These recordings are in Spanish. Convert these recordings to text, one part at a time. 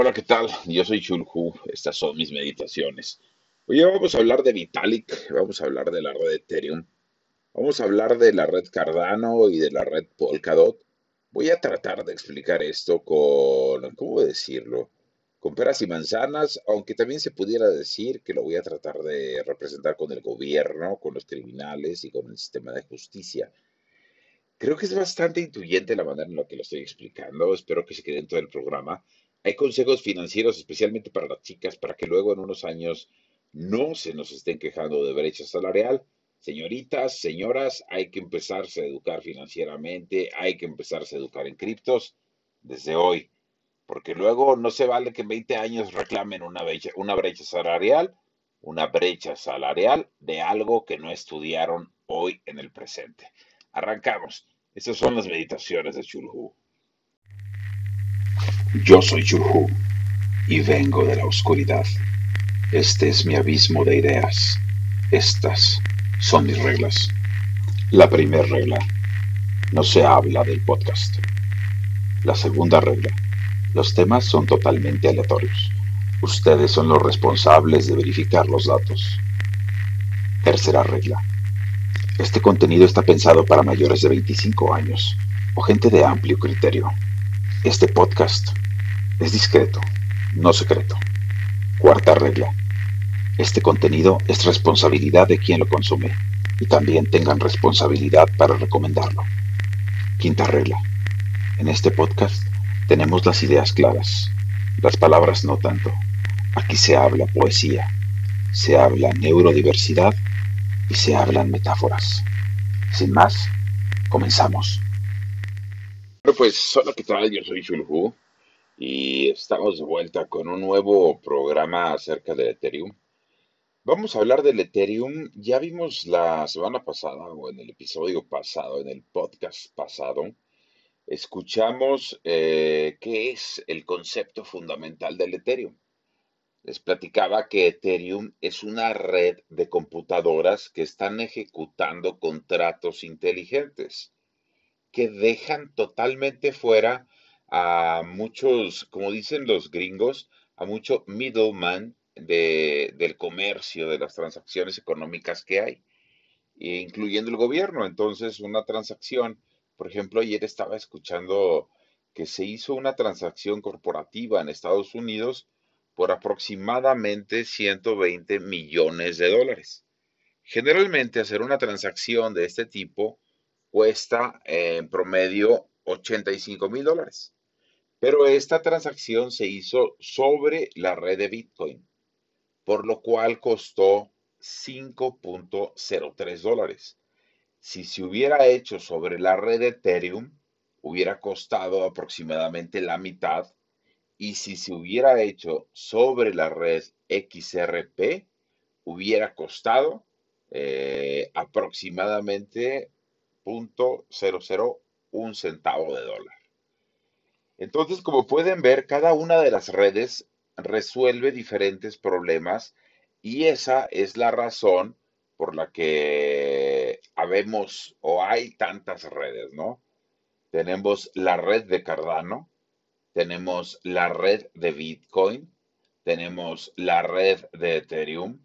Hola, ¿qué tal? Yo soy Chulhu. Estas son mis meditaciones. Hoy vamos a hablar de Vitalik, vamos a hablar de la red Ethereum, vamos a hablar de la red Cardano y de la red Polkadot. Voy a tratar de explicar esto con, ¿cómo decirlo? Con peras y manzanas, aunque también se pudiera decir que lo voy a tratar de representar con el gobierno, con los criminales y con el sistema de justicia. Creo que es bastante intuyente la manera en la que lo estoy explicando. Espero que se quede en todo el programa. Hay consejos financieros especialmente para las chicas para que luego en unos años no se nos estén quejando de brecha salarial. Señoritas, señoras, hay que empezarse a educar financieramente, hay que empezarse a educar en criptos desde hoy, porque luego no se vale que en 20 años reclamen una brecha, salarial, una brecha salarial de algo que no estudiaron hoy en el presente. Arrancamos. Estas son las meditaciones de Chulhu. Yo soy Chulhu y vengo de la oscuridad. Este es mi abismo de ideas. Estas son mis reglas. La primera regla, no se habla del podcast. La segunda regla, los temas son totalmente aleatorios. Ustedes son los responsables de verificar los datos. Tercera regla, este contenido está pensado para mayores de 25 años o gente de amplio criterio. Este podcast es discreto, no secreto. Cuarta regla. Este contenido es responsabilidad de quien lo consume y también tengan responsabilidad para recomendarlo. Quinta regla. En este podcast tenemos las ideas claras, las palabras no tanto. Aquí se habla poesía, se habla neurodiversidad y se hablan metáforas. Sin más, comenzamos. Bueno, pues hola, ¿qué tal? Yo soy Shulhu y estamos de vuelta con un nuevo programa acerca de Ethereum. Vamos a hablar del Ethereum. Ya vimos la semana pasada o en el episodio pasado, en el podcast pasado, escuchamos eh, qué es el concepto fundamental del Ethereum. Les platicaba que Ethereum es una red de computadoras que están ejecutando contratos inteligentes que dejan totalmente fuera a muchos, como dicen los gringos, a mucho middleman del comercio, de las transacciones económicas que hay, incluyendo el gobierno. Entonces, una transacción, por ejemplo, ayer estaba escuchando que se hizo una transacción corporativa en Estados Unidos por aproximadamente 120 millones de dólares. Generalmente hacer una transacción de este tipo cuesta en promedio 85 mil dólares. Pero esta transacción se hizo sobre la red de Bitcoin, por lo cual costó 5.03 dólares. Si se hubiera hecho sobre la red de Ethereum, hubiera costado aproximadamente la mitad y si se hubiera hecho sobre la red XRP, hubiera costado eh, aproximadamente 0.001 centavo de dólar. Entonces, como pueden ver, cada una de las redes resuelve diferentes problemas y esa es la razón por la que habemos o hay tantas redes, ¿no? Tenemos la red de Cardano, tenemos la red de Bitcoin, tenemos la red de Ethereum,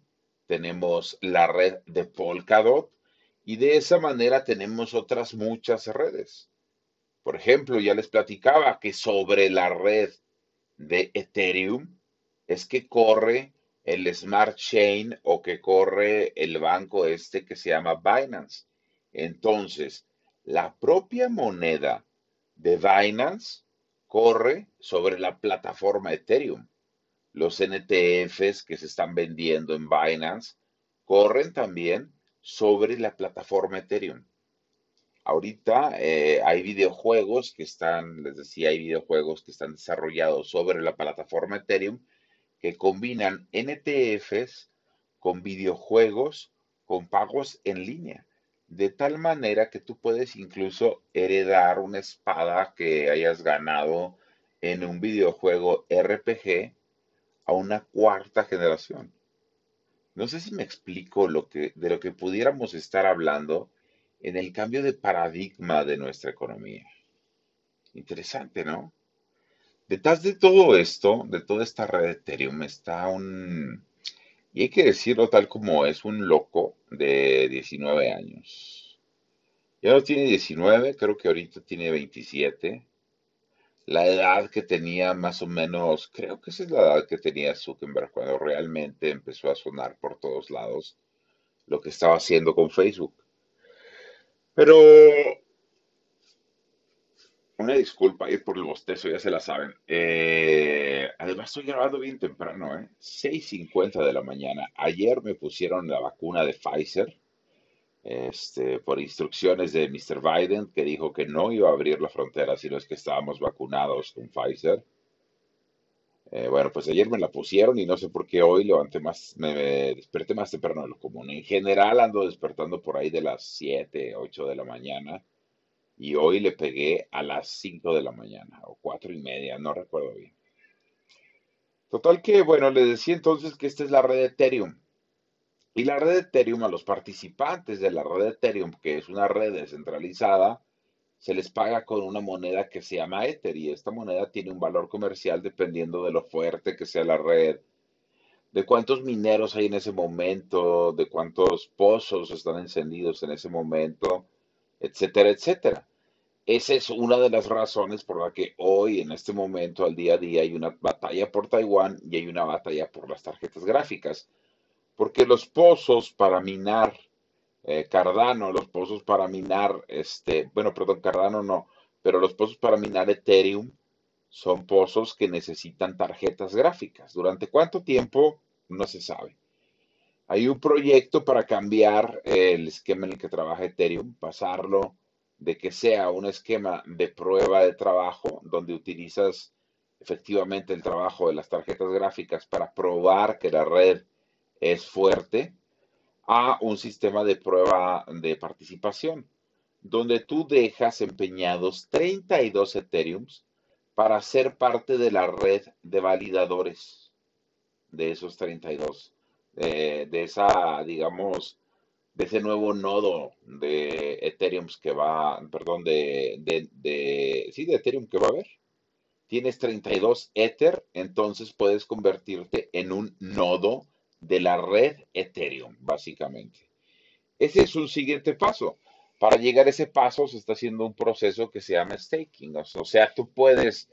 tenemos la red de Polkadot y de esa manera tenemos otras muchas redes. Por ejemplo, ya les platicaba que sobre la red de Ethereum es que corre el Smart Chain o que corre el banco este que se llama Binance. Entonces, la propia moneda de Binance corre sobre la plataforma Ethereum. Los NTFs que se están vendiendo en Binance corren también sobre la plataforma Ethereum. Ahorita eh, hay videojuegos que están, les decía, hay videojuegos que están desarrollados sobre la plataforma Ethereum que combinan NTFs con videojuegos con pagos en línea de tal manera que tú puedes incluso heredar una espada que hayas ganado en un videojuego RPG a una cuarta generación. No sé si me explico lo que, de lo que pudiéramos estar hablando en el cambio de paradigma de nuestra economía. Interesante, ¿no? Detrás de todo esto, de toda esta red de Ethereum, está un, y hay que decirlo tal como es, un loco de 19 años. Ya no tiene 19, creo que ahorita tiene 27. La edad que tenía más o menos, creo que esa es la edad que tenía Zuckerberg cuando realmente empezó a sonar por todos lados lo que estaba haciendo con Facebook. Pero una disculpa ir por el bostezo, ya se la saben. Eh, además estoy grabando bien temprano, ¿eh? 6.50 de la mañana. Ayer me pusieron la vacuna de Pfizer este, por instrucciones de Mr. Biden, que dijo que no iba a abrir la frontera si no es que estábamos vacunados con Pfizer. Eh, bueno, pues ayer me la pusieron y no sé por qué hoy levanté más, me, desperté más temprano de lo común. En general ando despertando por ahí de las 7, 8 de la mañana y hoy le pegué a las 5 de la mañana o cuatro y media, no recuerdo bien. Total que, bueno, le decía entonces que esta es la red de Ethereum. Y la red Ethereum a los participantes de la red Ethereum, que es una red descentralizada, se les paga con una moneda que se llama Ether y esta moneda tiene un valor comercial dependiendo de lo fuerte que sea la red, de cuántos mineros hay en ese momento, de cuántos pozos están encendidos en ese momento, etcétera, etcétera. Esa es una de las razones por la que hoy, en este momento, al día a día, hay una batalla por Taiwán y hay una batalla por las tarjetas gráficas. Porque los pozos para minar eh, Cardano, los pozos para minar, este, bueno, perdón, Cardano no, pero los pozos para minar Ethereum son pozos que necesitan tarjetas gráficas. ¿Durante cuánto tiempo? No se sabe. Hay un proyecto para cambiar el esquema en el que trabaja Ethereum, pasarlo de que sea un esquema de prueba de trabajo, donde utilizas efectivamente el trabajo de las tarjetas gráficas para probar que la red es fuerte, a un sistema de prueba de participación, donde tú dejas empeñados 32 Ethereums para ser parte de la red de validadores de esos 32 de, esa, digamos, de ese nuevo nodo de Ethereum que va, perdón, de, de, sí, de Ethereum que va a haber. Tienes 32 Ether, entonces puedes convertirte en un nodo de la red Ethereum, básicamente. Ese es un siguiente paso. Para llegar a ese paso se está haciendo un proceso que se llama staking. O sea, tú puedes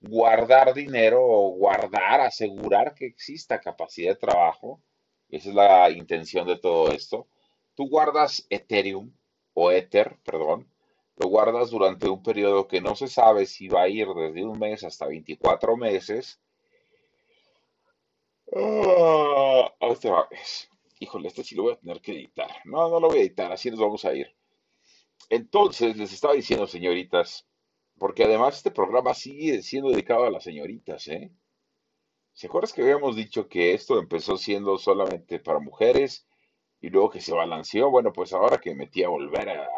guardar dinero o guardar, asegurar que exista capacidad de trabajo esa es la intención de todo esto. Tú guardas Ethereum o Ether, perdón, lo guardas durante un periodo que no se sabe si va a ir desde un mes hasta 24 meses. Ah, otra vez. Híjole, este sí lo voy a tener que editar. No, no lo voy a editar, así nos vamos a ir. Entonces, les estaba diciendo, señoritas, porque además este programa sigue siendo dedicado a las señoritas, ¿eh? ¿Se acuerdas que habíamos dicho que esto empezó siendo solamente para mujeres y luego que se balanceó? Bueno, pues ahora que metí a volver a,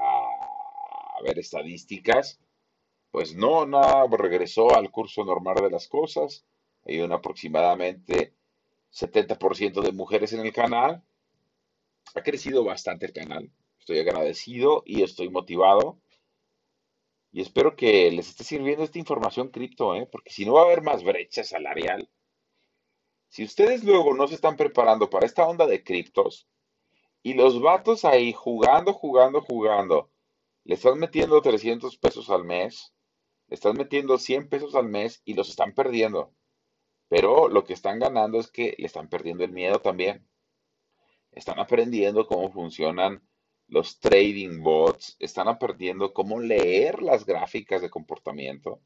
ver estadísticas, pues no, no, regresó al curso normal de las cosas. Hay un aproximadamente 70% de mujeres en el canal. Ha crecido bastante el canal. Estoy agradecido y estoy motivado. Y espero que les esté sirviendo esta información cripto, ¿eh? porque si no va a haber más brecha salarial. Si ustedes luego no se están preparando para esta onda de criptos y los vatos ahí jugando, jugando, jugando, le están metiendo 300 pesos al mes, le están metiendo 100 pesos al mes y los están perdiendo. Pero lo que están ganando es que le están perdiendo el miedo también. Están aprendiendo cómo funcionan los trading bots, están aprendiendo cómo leer las gráficas de comportamiento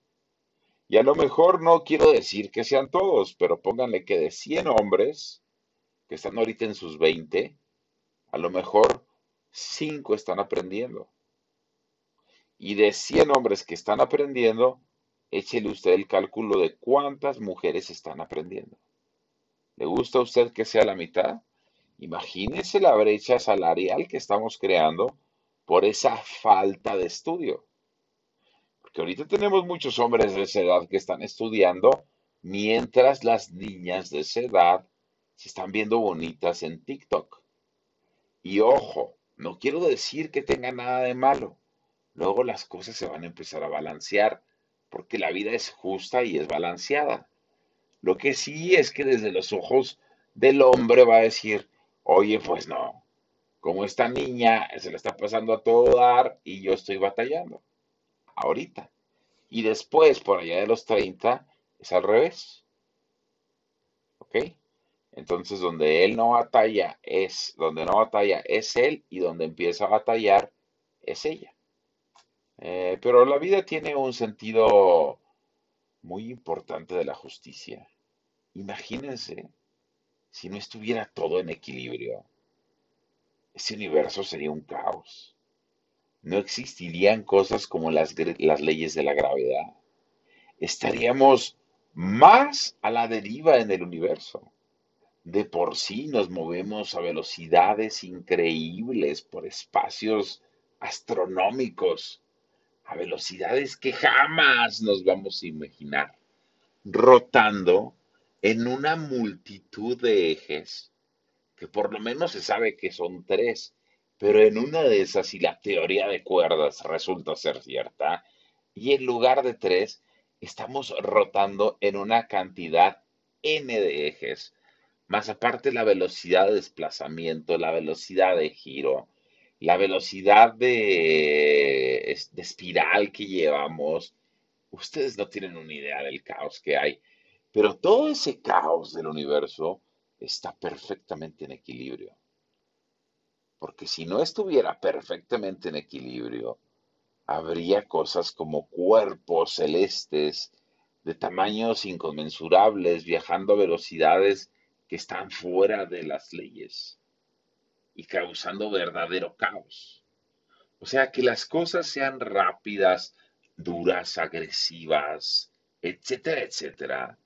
y a lo mejor no quiero decir que sean todos, pero pónganle que de 100 hombres que están ahorita en sus 20, a lo mejor 5 están aprendiendo. Y de 100 hombres que están aprendiendo, échele usted el cálculo de cuántas mujeres están aprendiendo. ¿Le gusta a usted que sea la mitad? Imagínese la brecha salarial que estamos creando por esa falta de estudio que ahorita tenemos muchos hombres de esa edad que están estudiando, mientras las niñas de esa edad se están viendo bonitas en TikTok. Y ojo, no quiero decir que tenga nada de malo. Luego las cosas se van a empezar a balancear. Porque la vida es justa y es balanceada. Lo que sí es que desde los ojos del hombre va a decir, oye, pues no, como esta niña se le está pasando a todo dar y yo estoy batallando, ahorita. Y después, por allá de los 30, es al revés. ¿Ok? Entonces, donde él no batalla es, donde no batalla es él y donde empieza a batallar es ella. Eh, pero la vida tiene un sentido muy importante de la justicia. Imagínense si no estuviera todo en equilibrio. Ese universo sería un caos. No existirían cosas como las, las leyes de la gravedad. Estaríamos más a la deriva en el universo. De por sí nos movemos a velocidades increíbles por espacios astronómicos, a velocidades que jamás nos vamos a imaginar, rotando en una multitud de ejes, que por lo menos se sabe que son tres, pero en una de esas, y la teoría de cuerdas resulta ser cierta, y en lugar de tres, estamos rotando en una cantidad n de ejes, más aparte la velocidad de desplazamiento, la velocidad de giro, la velocidad de, espiral que llevamos. Ustedes no tienen una idea del caos que hay. Pero todo ese caos del universo está perfectamente en equilibrio. Porque si no estuviera perfectamente en equilibrio, habría cosas como cuerpos celestes de tamaños inconmensurables viajando a velocidades que están fuera de las leyes y causando verdadero caos. O sea, que las cosas sean rápidas, duras, agresivas, etcétera, etcétera,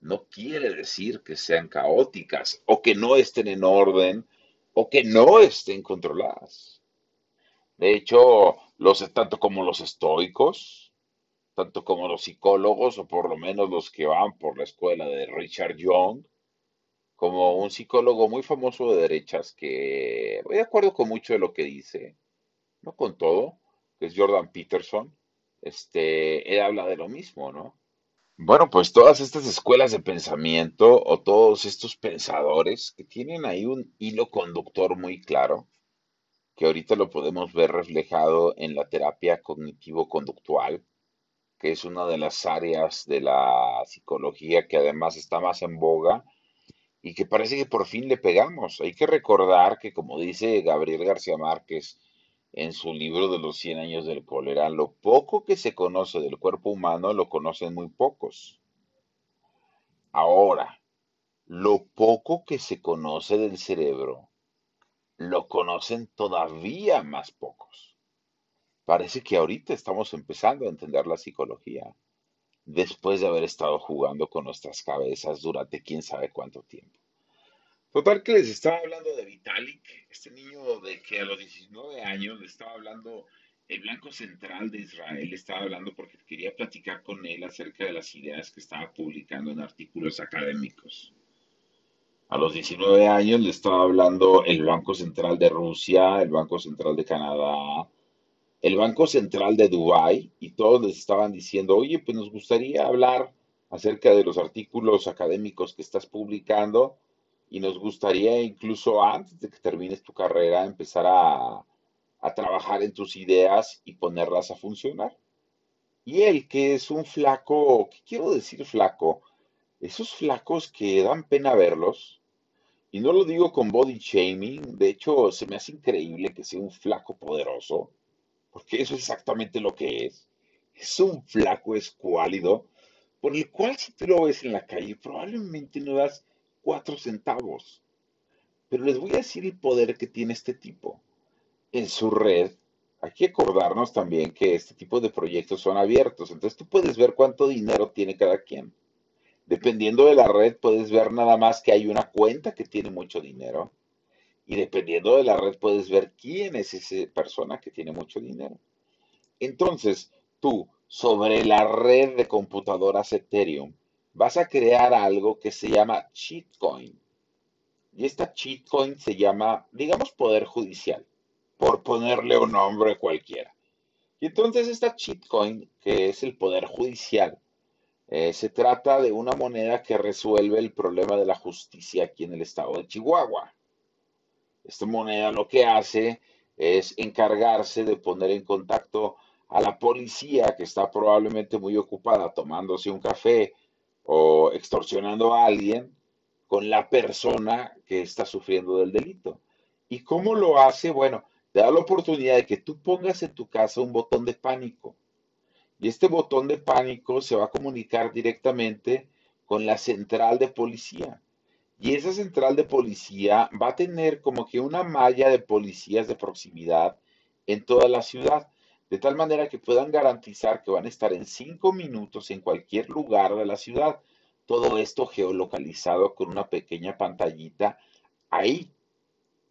no quiere decir que sean caóticas o que no estén en orden o que no estén controladas. De hecho, los, tanto como los estoicos, tanto como los psicólogos, o por lo menos los que van por la escuela de Richard Young, como un psicólogo muy famoso de derechas que voy de acuerdo con mucho de lo que dice, no con todo, que es Jordan Peterson, este, él habla de lo mismo, ¿no? Bueno, pues todas estas escuelas de pensamiento o todos estos pensadores que tienen ahí un hilo conductor muy claro, que ahorita lo podemos ver reflejado en la terapia cognitivo-conductual, que es una de las áreas de la psicología que además está más en boga y que parece que por fin le pegamos. Hay que recordar que, como dice Gabriel García Márquez, en su libro de los 100 años del cólera, lo poco que se conoce del cuerpo humano lo conocen muy pocos. Ahora, lo poco que se conoce del cerebro lo conocen todavía más pocos. Parece que ahorita estamos empezando a entender la psicología, después de haber estado jugando con nuestras cabezas durante quién sabe cuánto tiempo. Total que les estaba hablando de Vitalik, este niño de que a los 19 años le estaba hablando el Blanco Central de Israel, le estaba hablando porque quería platicar con él acerca de las ideas que estaba publicando en artículos académicos. A los 19 años le estaba hablando el Banco Central de Rusia, el Banco Central de Canadá, el Banco Central de Dubái, y todos les estaban diciendo, oye, pues nos gustaría hablar acerca de los artículos académicos que estás publicando y nos gustaría incluso antes de que termines tu carrera empezar a, trabajar en tus ideas y ponerlas a funcionar. Y él, que es un flaco, ¿qué quiero decir flaco? Esos flacos que dan pena verlos, y no lo digo con body shaming, de hecho se me hace increíble que sea un flaco poderoso, porque eso es exactamente lo que es. Es un flaco escuálido, por el cual si tú lo ves en la calle, probablemente no das cuatro centavos. Pero les voy a decir el poder que tiene este tipo. En su red, hay que acordarnos también que este tipo de proyectos son abiertos. Entonces tú puedes ver cuánto dinero tiene cada quien. Dependiendo de la red, puedes ver nada más que hay una cuenta que tiene mucho dinero. Y dependiendo de la red, puedes ver quién es esa persona que tiene mucho dinero. Entonces, tú, sobre la red de computadoras Ethereum, vas a crear algo que se llama cheatcoin. Y esta cheatcoin se llama, digamos, poder judicial, por ponerle un nombre cualquiera. Y entonces esta chipcoin, que es el poder judicial, eh, se trata de una moneda que resuelve el problema de la justicia aquí en el estado de Chihuahua. Esta moneda lo que hace es encargarse de poner en contacto a la policía que está probablemente muy ocupada tomándose un café o extorsionando a alguien con la persona que está sufriendo del delito. ¿Y cómo lo hace? Bueno, te da la oportunidad de que tú pongas en tu casa un botón de pánico. Y este botón de pánico se va a comunicar directamente con la central de policía. Y esa central de policía va a tener como que una malla de policías de proximidad en toda la ciudad, de tal manera que puedan garantizar que van a estar en cinco minutos en cualquier lugar de la ciudad. Todo esto geolocalizado con una pequeña pantallita ahí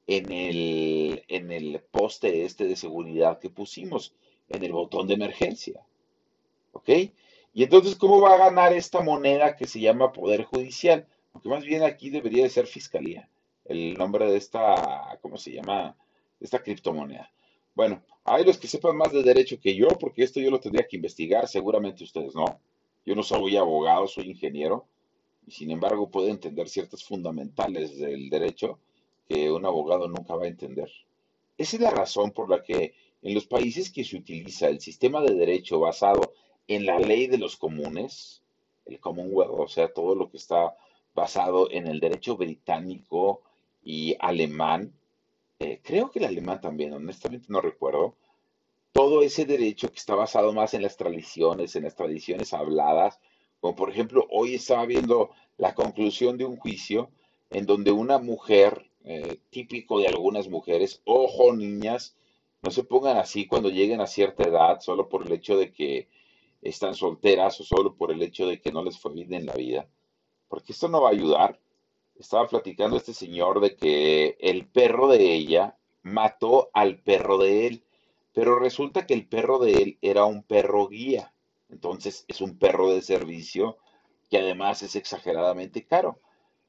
en el, en el poste este de seguridad que pusimos, en el botón de emergencia. ¿Ok? Y entonces, ¿cómo va a ganar esta moneda que se llama Poder Judicial? Porque más bien aquí debería de ser Fiscalía, el nombre de esta, ¿cómo se llama? Esta criptomoneda. Bueno, hay los que sepan más de derecho que yo, porque esto yo lo tendría que investigar, seguramente ustedes no. Yo no soy abogado, soy ingeniero, y sin embargo puedo entender ciertas fundamentales del derecho que un abogado nunca va a entender. Esa es la razón por la que en los países que se utiliza el sistema de derecho basado en la ley de los comunes, el Commonwealth, o sea, todo lo que está basado en el derecho británico y alemán, eh, creo que el alemán también, honestamente no recuerdo, todo ese derecho que está basado más en las tradiciones, en las tradiciones habladas, como por ejemplo, hoy estaba viendo la conclusión de un juicio en donde una mujer, eh, típico de algunas mujeres, ojo niñas, no se pongan así cuando lleguen a cierta edad, solo por el hecho de que están solteras o solo por el hecho de que no les fue bien en la vida, porque esto no va a ayudar. Estaba platicando este señor de que el perro de ella mató al perro de él, pero resulta que el perro de él era un perro guía, entonces es un perro de servicio que además es exageradamente caro.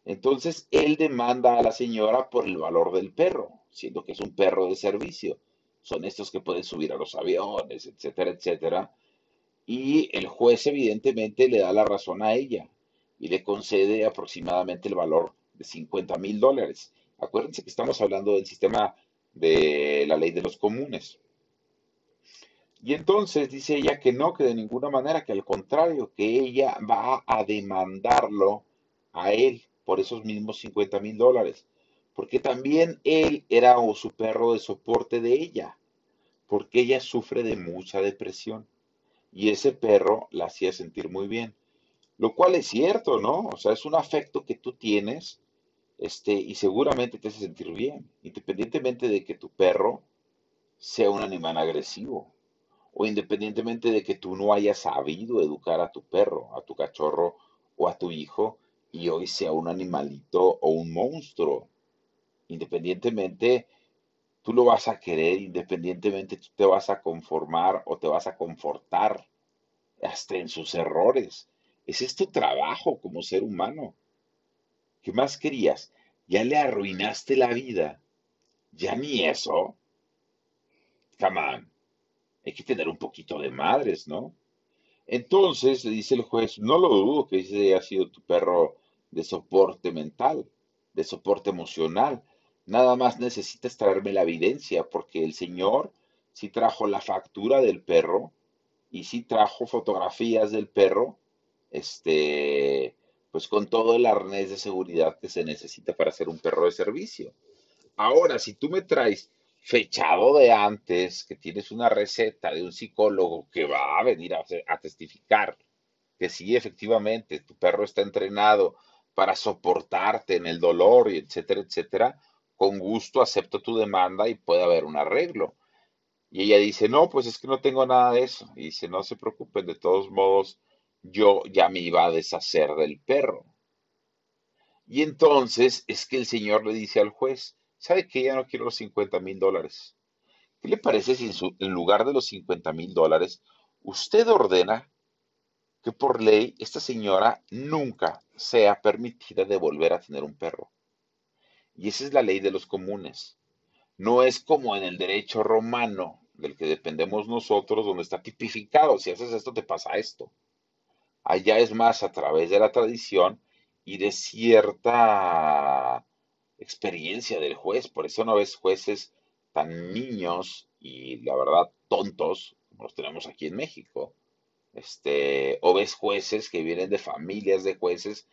Entonces él demanda a la señora por el valor del perro, siendo que es un perro de servicio. Son estos que pueden subir a los aviones, etcétera, etcétera y el juez evidentemente le da la razón a ella y le concede aproximadamente el valor de 50 mil dólares. Acuérdense que estamos hablando del sistema de la ley de los comunes. Y entonces dice ella que no, que de ninguna manera, que al contrario, que ella va a demandarlo a él por esos mismos 50 mil dólares, porque también él era su perro de soporte de ella, porque ella sufre de mucha depresión y ese perro la hacía sentir muy bien. Lo cual es cierto, ¿no? O sea, es un afecto que tú tienes este, y seguramente te hace sentir bien, independientemente de que tu perro sea un animal agresivo o independientemente de que tú no hayas sabido educar a tu perro, a tu cachorro o a tu hijo y hoy sea un animalito o un monstruo. Independientemente tú lo vas a querer independientemente, tú te vas a conformar o te vas a confortar hasta en sus errores. Ese es tu trabajo como ser humano. ¿Qué más querías? Ya le arruinaste la vida. Ya ni eso. Come on. Hay que tener un poquito de madres, ¿no? Entonces le dice el juez, no lo dudo que ese haya sido tu perro de soporte mental, de soporte emocional, Nada más necesitas traerme la evidencia, porque el señor sí trajo la factura del perro y sí trajo fotografías del perro, este, pues con todo el arnés de seguridad que se necesita para ser un perro de servicio. Ahora, si tú me traes fechado de antes, que tienes una receta de un psicólogo que va a venir a, a testificar que sí, efectivamente, tu perro está entrenado para soportarte en el dolor y etcétera, etcétera, con gusto acepto tu demanda y puede haber un arreglo. Y ella dice, no, pues es que no tengo nada de eso. Y dice, no se preocupen, de todos modos, yo ya me iba a deshacer del perro. Y entonces es que el señor le dice al juez, ¿sabe que ya no quiero los 50 mil dólares? ¿Qué le parece si en, lugar de los 50 mil dólares, usted ordena que por ley esta señora nunca sea permitida de volver a tener un perro? Y esa es la ley de los comunes. No es como en el derecho romano, del que dependemos nosotros, donde está tipificado, si haces esto te pasa esto. Allá es más a través de la tradición y de cierta experiencia del juez. Por eso no ves jueces tan niños y la verdad tontos como los tenemos aquí en México. Este, o ves jueces que vienen de familias de jueces,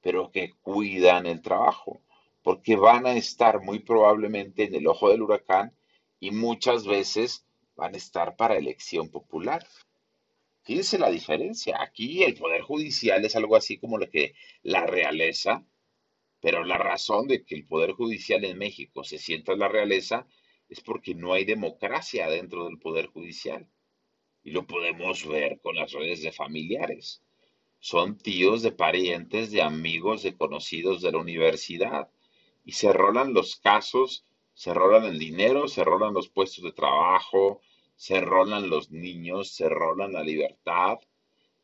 pero que cuidan el trabajo, porque van a estar muy probablemente en el ojo del huracán y muchas veces van a estar para elección popular. Fíjense la diferencia. Aquí el Poder Judicial es algo así como lo que la realeza, pero la razón de que el Poder Judicial en México se sienta en la realeza es porque no hay democracia dentro del Poder Judicial. Y lo podemos ver con las redes de familiares. Son tíos de parientes, de amigos, de conocidos de la universidad. Y se rolan los casos, se rolan el dinero, se rolan los puestos de trabajo, se rolan los niños, se rolan la libertad,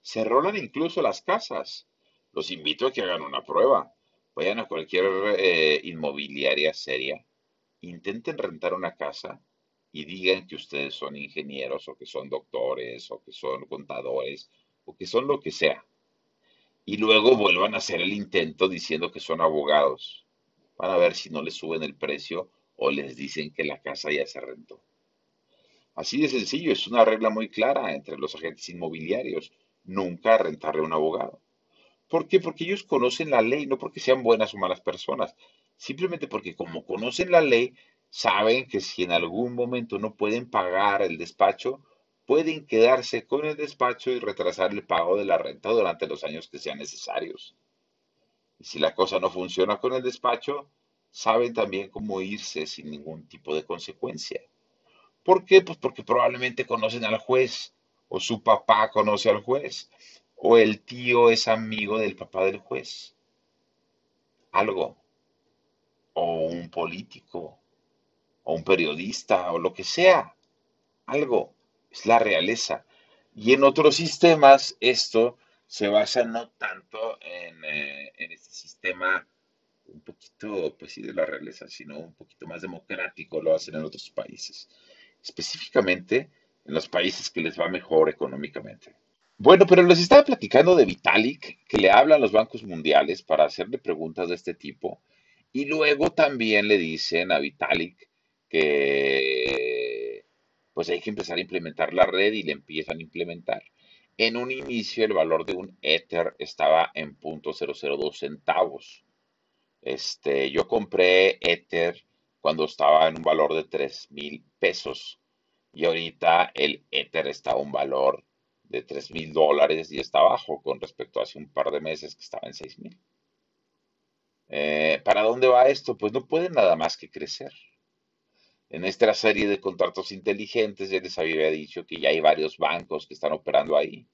se rolan incluso las casas. Los invito a que hagan una prueba. Vayan a cualquier eh, inmobiliaria seria, intenten rentar una casa y digan que ustedes son ingenieros o que son doctores o que son contadores o que son lo que sea. Y luego vuelvan a hacer el intento diciendo que son abogados. Van a ver si no les suben el precio o les dicen que la casa ya se rentó. Así de sencillo, es una regla muy clara entre los agentes inmobiliarios. Nunca rentarle a un abogado. ¿Por qué? Porque ellos conocen la ley, no porque sean buenas o malas personas. Simplemente porque como conocen la ley, saben que si en algún momento no pueden pagar el despacho, pueden quedarse con el despacho y retrasar el pago de la renta durante los años que sean necesarios. Y si la cosa no funciona con el despacho, saben también cómo irse sin ningún tipo de consecuencia. ¿Por qué? Pues porque probablemente conocen al juez, o su papá conoce al juez, o el tío es amigo del papá del juez. Algo. O un político, o un periodista, o lo que sea. Algo. Es la realeza. Y en otros sistemas esto se basa no tanto en, eh, este sistema un poquito, pues sí, de la realeza, sino un poquito más democrático, lo hacen en otros países específicamente en los países que les va mejor económicamente. Bueno, pero les estaba platicando de Vitalik, que le hablan los bancos mundiales para hacerle preguntas de este tipo, y luego también le dicen a Vitalik que pues hay que empezar a implementar la red y le empiezan a implementar. En un inicio el valor de un Ether estaba en .002 centavos. Este, yo compré Ether cuando estaba en un valor de 3 mil pesos. Y ahorita el Ether está a un valor de 3 mil dólares y está bajo con respecto a hace un par de meses que estaba en 6 mil. Eh, ¿Para dónde va esto? Pues no puede nada más que crecer. En esta serie de contratos inteligentes ya les había dicho que ya hay varios bancos que están operando ahí.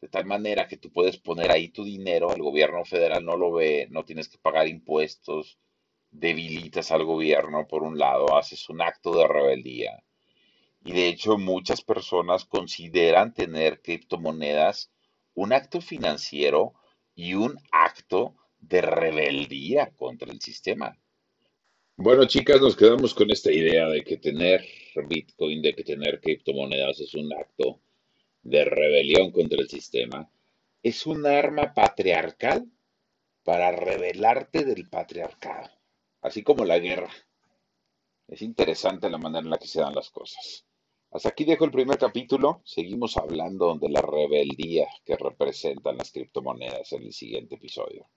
De tal manera que tú puedes poner ahí tu dinero, el gobierno federal no lo ve, no tienes que pagar impuestos, debilitas al gobierno, por un lado, haces un acto de rebeldía. Y de hecho muchas personas consideran tener criptomonedas un acto financiero y un acto de rebeldía contra el sistema. Bueno, chicas, nos quedamos con esta idea de que tener Bitcoin, de que tener criptomonedas es un acto de rebelión contra el sistema. Es un arma patriarcal para rebelarte del patriarcado así como la guerra. Es interesante la manera en la que se dan las cosas. Hasta aquí dejo el primer capítulo. Seguimos hablando de la rebeldía que representan las criptomonedas en el siguiente episodio.